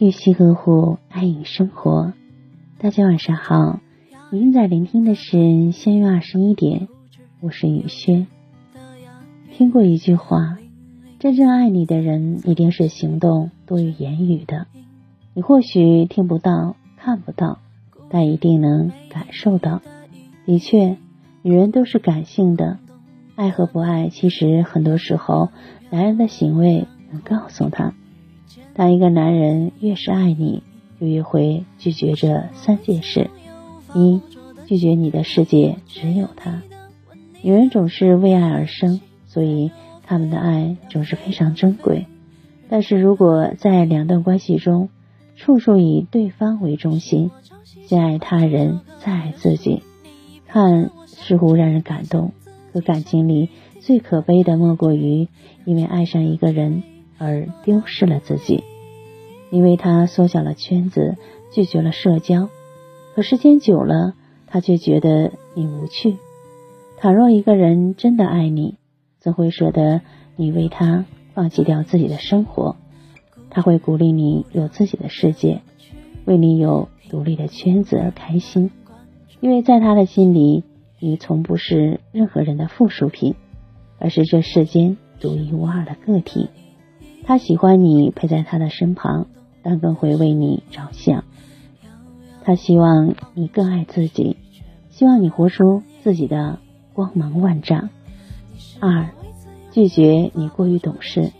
玉溪呵护，爱与生活。大家晚上好，您在聆听的是相约二十一点，我是雨轩。听过一句话，真正爱你的人一定是行动多于言语的。你或许听不到、看不到，但一定能感受到。的确，女人都是感性的，爱和不爱，其实很多时候，男人的行为能告诉她。当一个男人越是爱你，就越会拒绝这三件事：一、拒绝你的世界只有他。女人总是为爱而生，所以他们的爱总是非常珍贵。但是如果在两段关系中，处处以对方为中心，先爱他人再爱自己，看似乎让人感动。可感情里最可悲的，莫过于因为爱上一个人。而丢失了自己，因为他缩小了圈子，拒绝了社交。可时间久了，他却觉得你无趣。倘若一个人真的爱你，怎会舍得你为他放弃掉自己的生活？他会鼓励你有自己的世界，为你有独立的圈子而开心。因为在他的心里，你从不是任何人的附属品，而是这世间独一无二的个体。他喜欢你陪在他的身旁，但更会为你着想。他希望你更爱自己，希望你活出自己的光芒万丈。二，拒绝你过于懂事。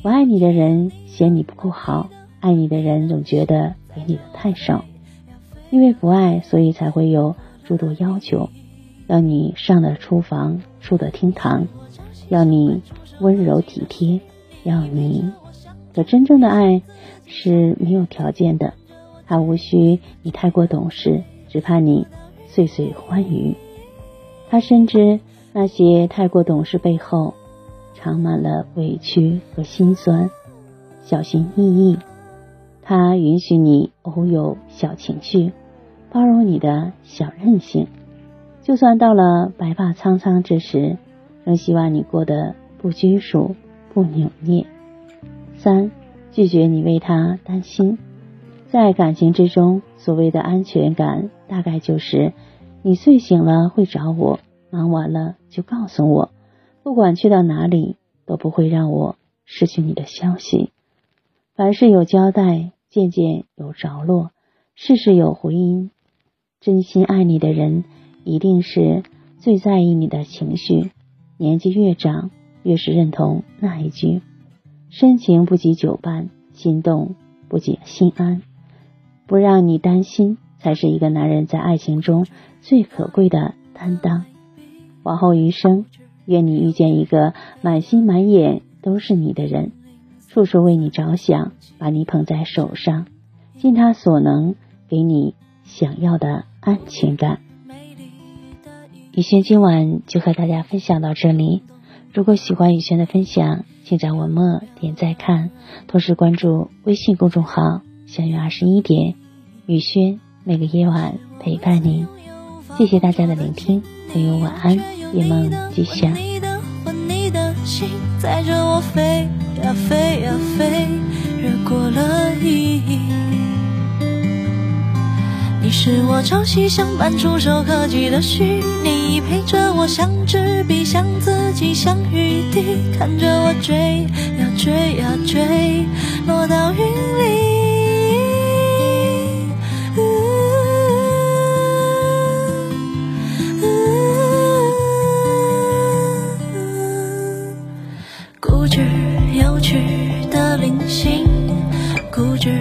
不爱你的人嫌你不够好，爱你的人总觉得给你的太少。因为不爱，所以才会有诸多要求，要你上得厨房，出得厅堂，要你温柔体贴。要你，可真正的爱是没有条件的，他无需你太过懂事，只怕你岁岁欢愉。他深知那些太过懂事背后藏满了委屈和心酸，小心翼翼。他允许你偶有小情绪，包容你的小任性，就算到了白发苍苍之时，仍希望你过得不拘束。不扭捏。三，拒绝你为他担心。在感情之中，所谓的安全感，大概就是你睡醒了会找我，忙完了就告诉我，不管去到哪里都不会让我失去你的消息。凡事有交代，件件有着落，事事有回音。真心爱你的人，一定是最在意你的情绪。年纪越长。越是认同那一句“深情不及久伴，心动不及心安”，不让你担心，才是一个男人在爱情中最可贵的担当。往后余生，愿你遇见一个满心满眼都是你的人，处处为你着想，把你捧在手上，尽他所能给你想要的安全感。雨轩今晚就和大家分享到这里。如果喜欢雨轩的分享，请在文末点再看，同时关注微信公众号“相约二十一点”，雨轩每个夜晚陪伴您。谢谢大家的聆听，朋友晚安，夜梦吉祥。你是我朝夕相伴、触手可及的虚拟，陪着我像纸笔，像自己，像雨滴，看着我追呀追呀追，落到云里。固执有趣的灵性，固执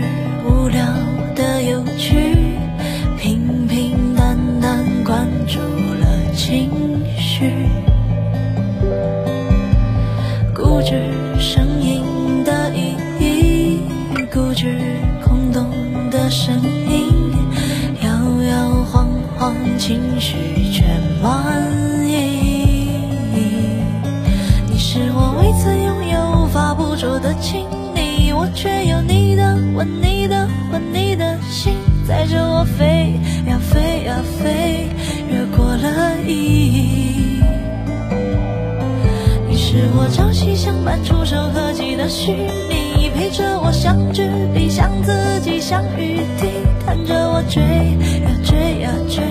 情绪全满意，你是我未曾拥有、无法捕捉的亲昵，我却有你的吻、你的魂、你的心，载着我飞呀飞呀飞，越过了意义。你是我朝夕相伴、触手可及的虚拟。陪着我像纸笔，像自己，像雨滴，看着我追呀追呀追，